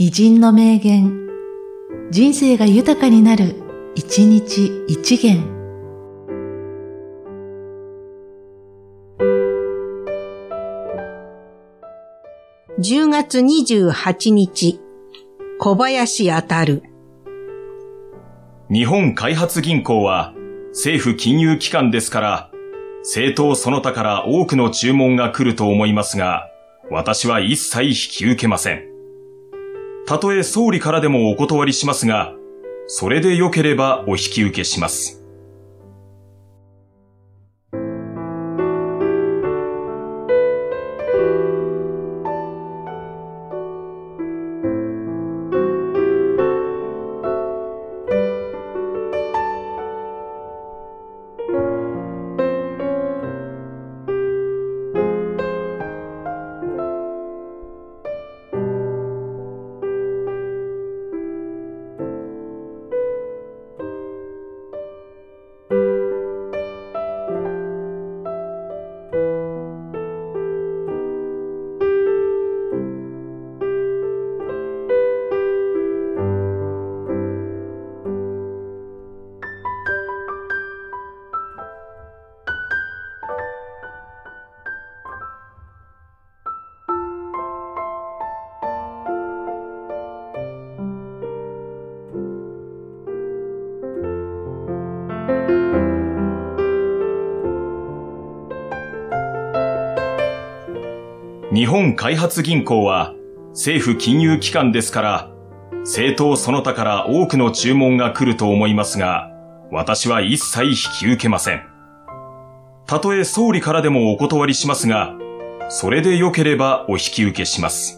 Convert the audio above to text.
偉人の名言、人生が豊かになる、一日一元。10月28日、小林当たる。日本開発銀行は政府金融機関ですから、政党その他から多くの注文が来ると思いますが、私は一切引き受けません。たとえ総理からでもお断りしますが、それで良ければお引き受けします。日本開発銀行は政府金融機関ですから、政党その他から多くの注文が来ると思いますが、私は一切引き受けません。たとえ総理からでもお断りしますが、それで良ければお引き受けします。